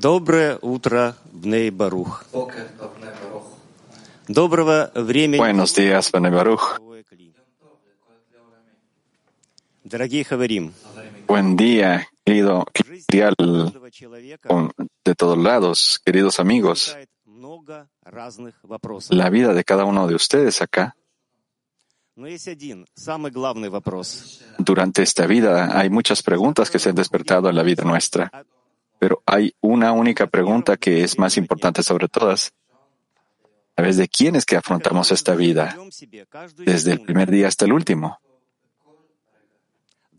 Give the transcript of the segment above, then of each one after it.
Доброе утро, Бней Барух. Доброго времени. Buenos días, Bnei Baruch. Дорогие Хаварим, Buen día, querido cristial каждого человека con- de todos lados, queridos amigos. возникает много разных вопросов. La vida de cada uno de ustedes acá, Но есть один, самый главный вопрос. durante esta vida, hay muchas preguntas que se han despertado en la vida nuestra, Pero hay una única pregunta que es más importante sobre todas. ¿A través de quién es que afrontamos esta vida? Desde el primer día hasta el último.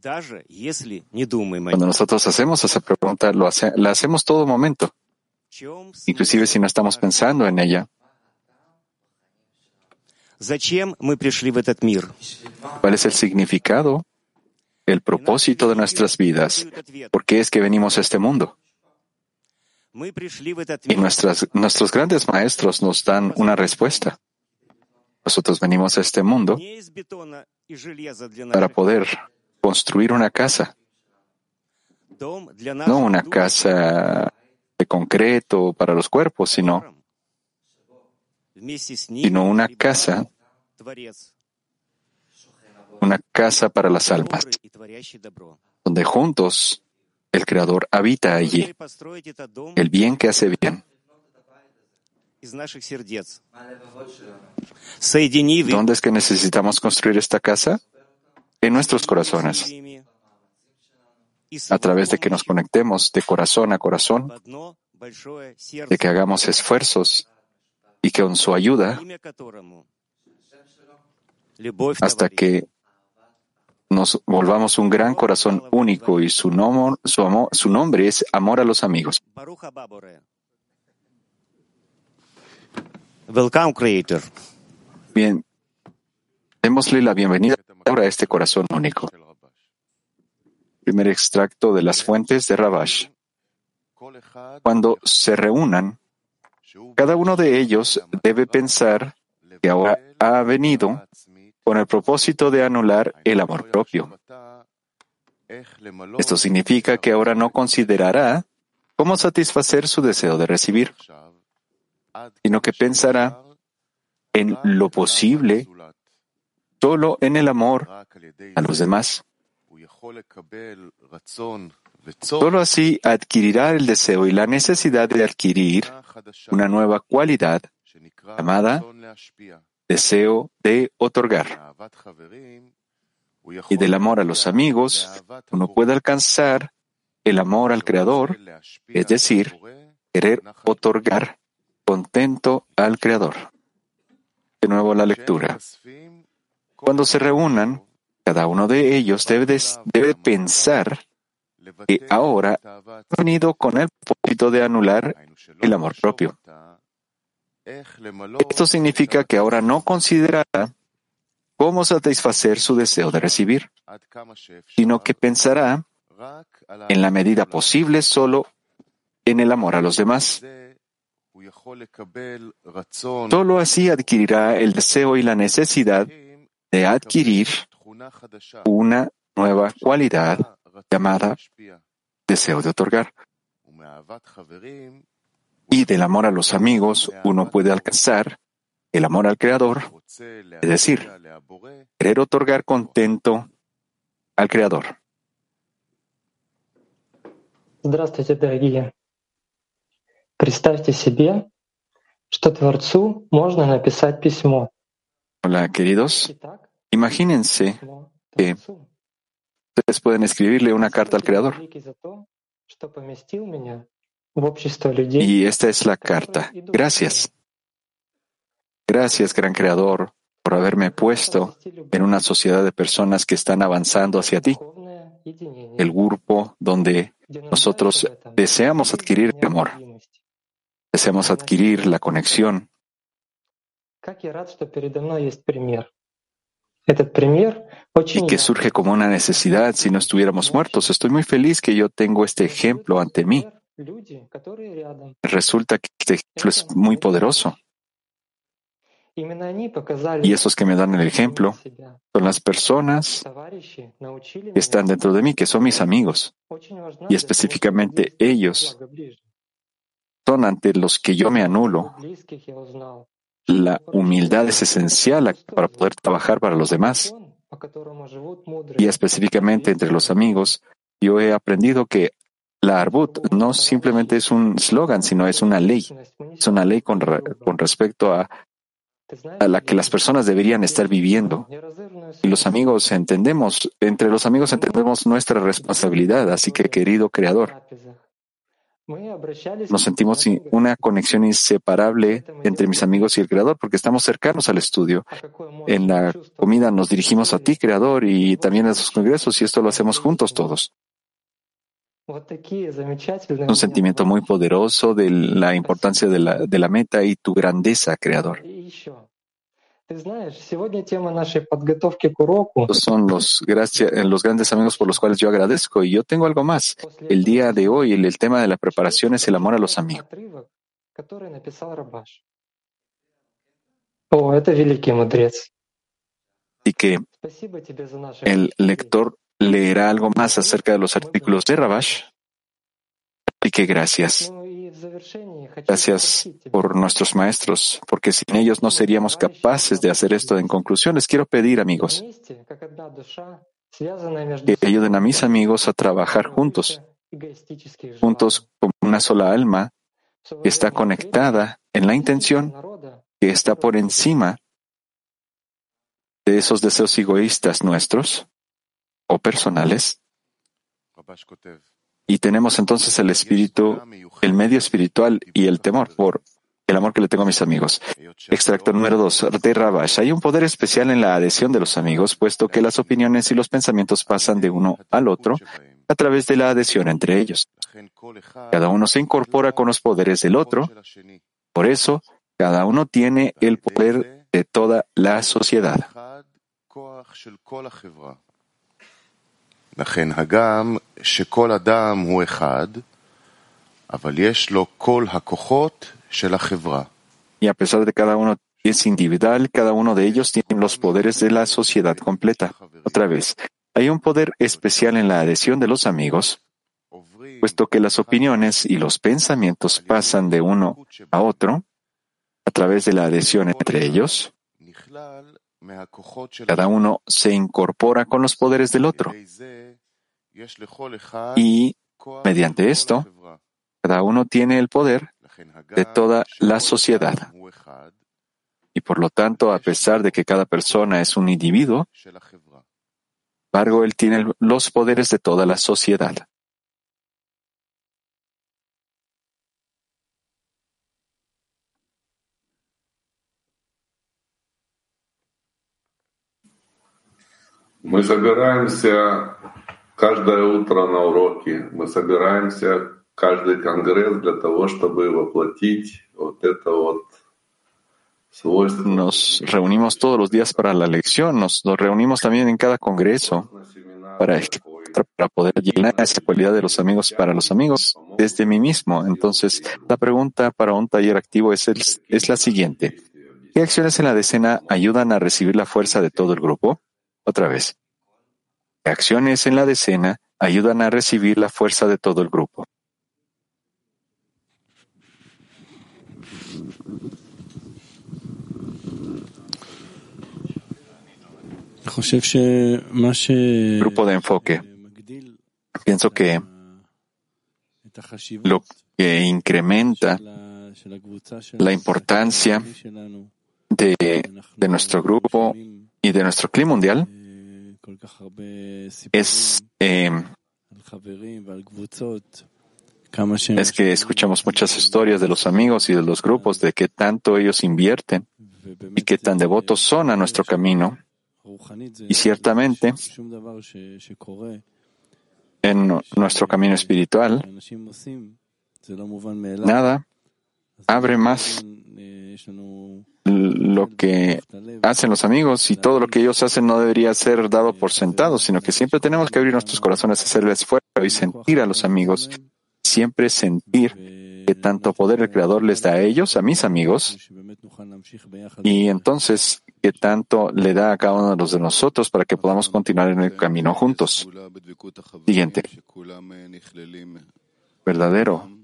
Cuando nosotros hacemos esa pregunta, la hacemos todo momento, inclusive si no estamos pensando en ella. ¿Cuál es el significado, el propósito de nuestras vidas? ¿Por qué es que venimos a este mundo? Y nuestros grandes maestros nos dan una respuesta. Nosotros venimos a este mundo para poder construir una casa, no una casa de concreto para los cuerpos, sino, sino una casa, una casa para las almas, donde juntos el Creador habita allí. El bien que hace bien. Pues, ¿Dónde es que necesitamos construir esta casa? En nuestros corazones. A través de que nos conectemos de corazón a corazón, de que hagamos esfuerzos y que con su ayuda, hasta que nos volvamos un gran corazón único y su, nombre es amor a los amigos. Bien, démosle la bienvenida ahora a este corazón único. Primer extracto de las fuentes de Rabash. Cuando se reúnan, cada uno de ellos debe pensar que ahora ha venido con el propósito de anular el amor propio. Esto significa que ahora no considerará cómo satisfacer su deseo de recibir, sino que pensará en lo posible solo en el amor a los demás. Solo así adquirirá el deseo y la necesidad de adquirir una nueva cualidad llamada deseo de otorgar. Y del amor a los amigos, uno puede alcanzar el amor al Creador, es decir, querer otorgar contento al Creador. De nuevo la lectura. Cuando se reúnan, cada uno de ellos debe, pensar que ahora ha venido con el propósito de anular el amor propio. Esto significa que ahora no considerará cómo satisfacer su deseo de recibir, sino que pensará en la medida posible solo en el amor a los demás. Solo así adquirirá el deseo y la necesidad de adquirir una nueva cualidad llamada deseo de otorgar Y del amor a los amigos uno puede alcanzar el amor al Creador, es decir, querer otorgar contento al Creador. Здравствуйте, дорогие. Представьте себе, что Творцу можно написать письмо. Hola, queridos. Итак, Imagínense, письмо que Творцу. ustedes pueden escribirle una carta al Creador. Y esta es la carta. Gracias. Gracias, gran creador, por haberme puesto en una sociedad de personas que están avanzando hacia ti, el grupo donde nosotros deseamos adquirir el amor, deseamos adquirir la conexión. Y que surge como una necesidad si no estuviéramos muertos. Estoy muy feliz que yo tengo este ejemplo ante mí. Resulta que este es muy poderoso. Y esos que me dan el ejemplo son las personas que están dentro de mí, que son mis amigos. Y específicamente ellos son ante los que yo me anulo. La humildad es esencial para poder trabajar para los demás. Y específicamente entre los amigos, yo he aprendido que la Arbut no simplemente es un slogan, sino es una ley. Es una ley con, respecto a, a la que las personas deberían estar viviendo. Y los amigos entendemos, entre los amigos entendemos nuestra responsabilidad. Así que, querido Creador, nos sentimos una conexión inseparable entre mis amigos y el Creador porque estamos cercanos al estudio. En la comida nos dirigimos a ti, Creador, y también a esos congresos, y esto lo hacemos juntos todos. Un sentimiento muy poderoso de la importancia de la, de la meta y tu grandeza, Creador. Estos son los, eh, los grandes amigos por los cuales yo agradezco. Y yo tengo algo más. El día de hoy, el, tema de la preparación es el amor a los amigos. Y que el lector leerá algo más acerca de los artículos de Rabash. Y que gracias. Gracias por nuestros maestros, porque sin ellos no seríamos capaces de hacer esto. En conclusión, les quiero pedir, amigos, que ayuden a mis amigos a trabajar juntos, juntos como una sola alma que está conectada en la intención que está por encima de esos deseos egoístas nuestros o personales y tenemos entonces el espíritu, el medio espiritual y el temor por el amor que le tengo a mis amigos. Extracto número dos de Rabash. Hay un poder especial en la adhesión de los amigos, puesto que las opiniones y los pensamientos pasan de uno al otro a través de la adhesión entre ellos. Cada uno se incorpora con los poderes del otro. Por eso, cada uno tiene el poder de toda la sociedad. Y a pesar de cada uno es individual, cada uno de ellos tiene los poderes de la sociedad completa. Otra vez, hay un poder especial en la adhesión de los amigos, puesto que las opiniones y los pensamientos pasan de uno a otro a través de la adhesión entre ellos. Cada uno se incorpora con los poderes del otro. Y mediante esto, cada uno tiene el poder de toda la sociedad. Y por lo tanto, a pesar de que cada persona es un individuo, embargo, él tiene los poderes de toda la sociedad. Мы собираемся каждое утро на уроки, мы собираемся каждый конгресс для того, чтобы воплотить вот это вот свойство. Nos reunimos todos los días para la lección, nos, nos reunimos también en cada congreso para, para poder llenar esa cualidad de los amigos para los amigos desde mí mismo. Entonces, la pregunta para un taller activo es, el, es la siguiente. ¿Qué acciones en la decena ayudan a recibir la fuerza de todo el grupo? Otra vez. Acciones en la decena ayudan a recibir la fuerza de todo el grupo. Grupo de enfoque. Pienso que lo que incrementa la importancia de, de nuestro grupo y de nuestro clima mundial es, eh, es que escuchamos muchas historias de los amigos y de los grupos de qué tanto ellos invierten y qué tan devotos son a nuestro camino. Y ciertamente, en nuestro camino espiritual, nada abre más lo que hacen los amigos y todo lo que ellos hacen no debería ser dado por sentado, sino que siempre tenemos que abrir nuestros corazones, hacer el esfuerzo y sentir a los amigos, siempre sentir que tanto poder el Creador les da a ellos, a mis amigos, y entonces que tanto le da a cada uno de los de nosotros para que podamos continuar en el camino juntos. Siguiente. Verdadero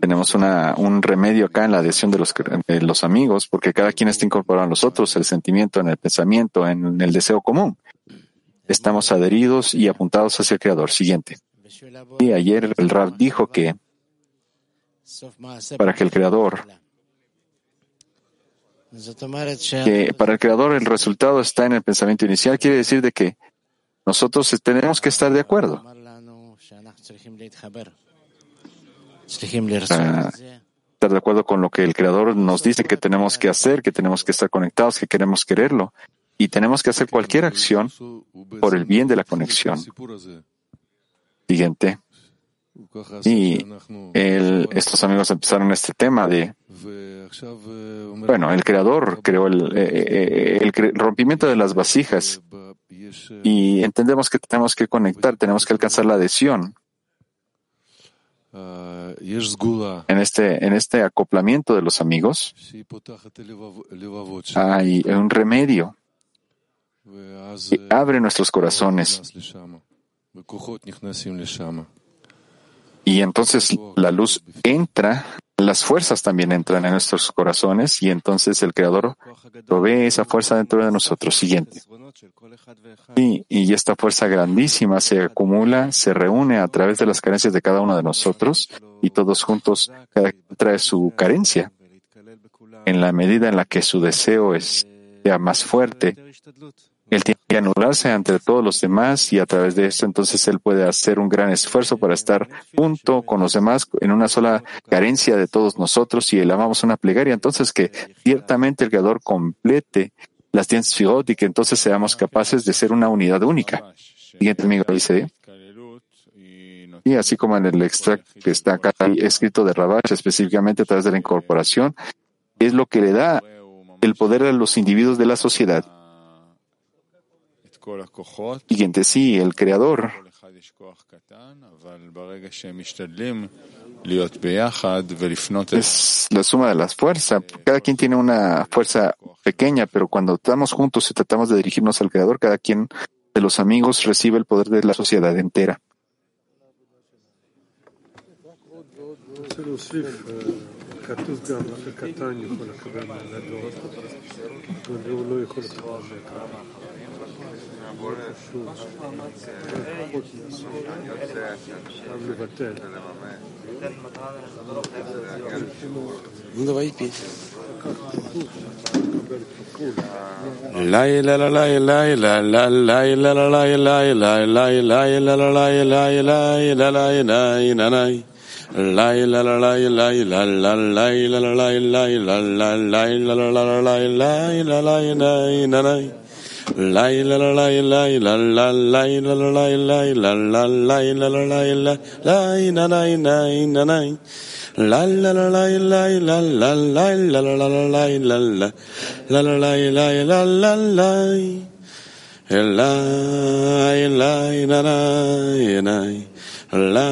Tenemos un remedio acá en la adhesión de los, de los amigos, porque cada quien está incorporado a nosotros, el sentimiento, en el pensamiento, en el deseo común. Estamos adheridos y apuntados hacia el Creador. Siguiente. Y ayer el Rab dijo que para que el Creador que para el Creador el resultado está en el pensamiento inicial, quiere decir de que nosotros tenemos que estar de acuerdo. Estar de acuerdo con lo que el Creador nos dice que tenemos que hacer, que tenemos que estar conectados, que queremos quererlo. Y tenemos que hacer cualquier acción por el bien de la conexión. Siguiente. Y estos amigos empezaron este tema de, bueno, el creador creó el, eh, eh, el, rompimiento de las vasijas y entendemos que tenemos que conectar, tenemos que alcanzar la adhesión. En este, en este acoplamiento de los amigos hay un remedio. Que abre nuestros corazones. Y entonces la luz entra, las fuerzas también entran en nuestros corazones y entonces el Creador provee esa fuerza dentro de nosotros. Siguiente. Y, y esta fuerza grandísima se acumula, se reúne a través de las carencias de cada uno de nosotros y todos juntos trae su carencia. En la medida en la que su deseo es, sea más fuerte, él tiene que anularse ante todos los demás y a través de esto entonces él puede hacer un gran esfuerzo para estar junto con los demás en una sola carencia de todos nosotros y elevamos una plegaria. Entonces que ciertamente el Creador complete las figot y que entonces seamos capaces de ser una unidad única. Siguiente amigo dice. Y así como en el extracto que está acá escrito de Rabash, específicamente a través de la incorporación, es lo que le da el poder a los individuos de la sociedad. Siguiente, sí, el creador es la suma de las fuerzas. Cada quien tiene una fuerza pequeña, pero cuando estamos juntos y tratamos de dirigirnos al creador, cada quien de los amigos recibe el poder de la sociedad entera. Ну давай петь. Лайла лайла лайла лайла лайла лайла лайла лайла лайла лайла Lay la la lay lay la la lay la la lay lay la la lay la la la lay lay la lay lay na nay Lay la la lay lay la la lay la la lay lay la la lay la la lay la lay na nay nay na nay La la la lay lay la la lay la la la la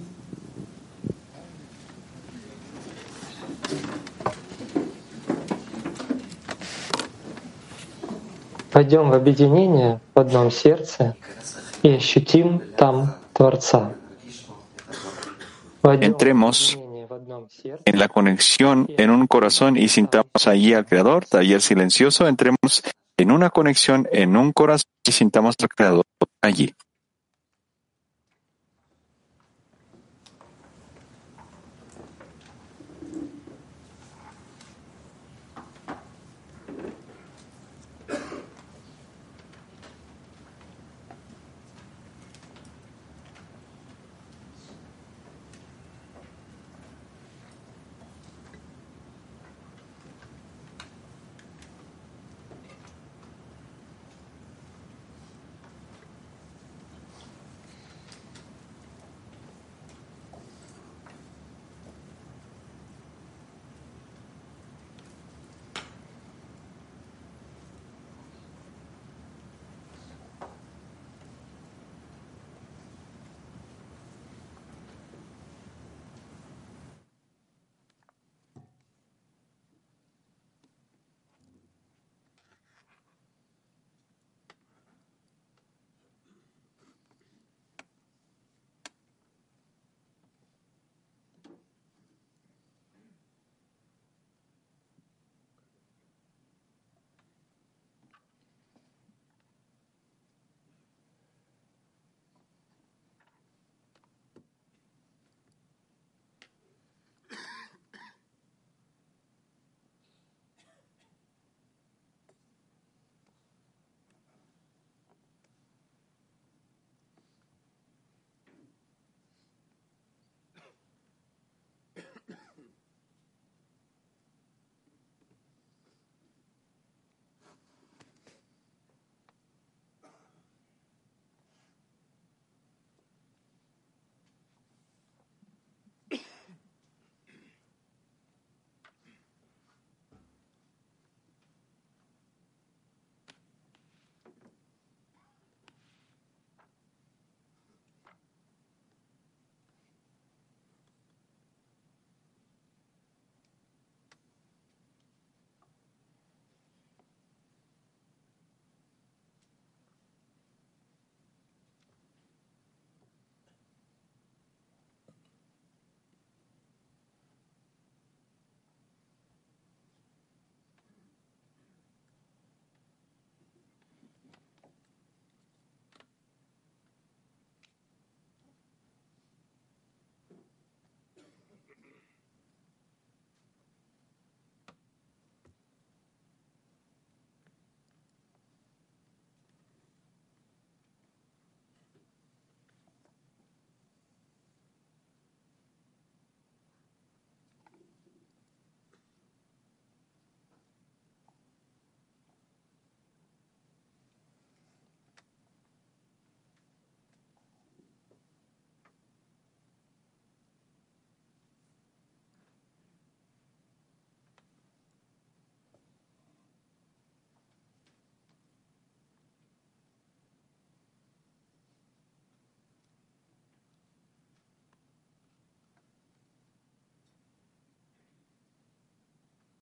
Пойдем в объединение в одном сердце и ощутим там Творца. Entremos en la conexión en un corazón y sintamos allí al Creador, taller silencioso, entremos en una conexión en un corazón y sintamos al Creador allí.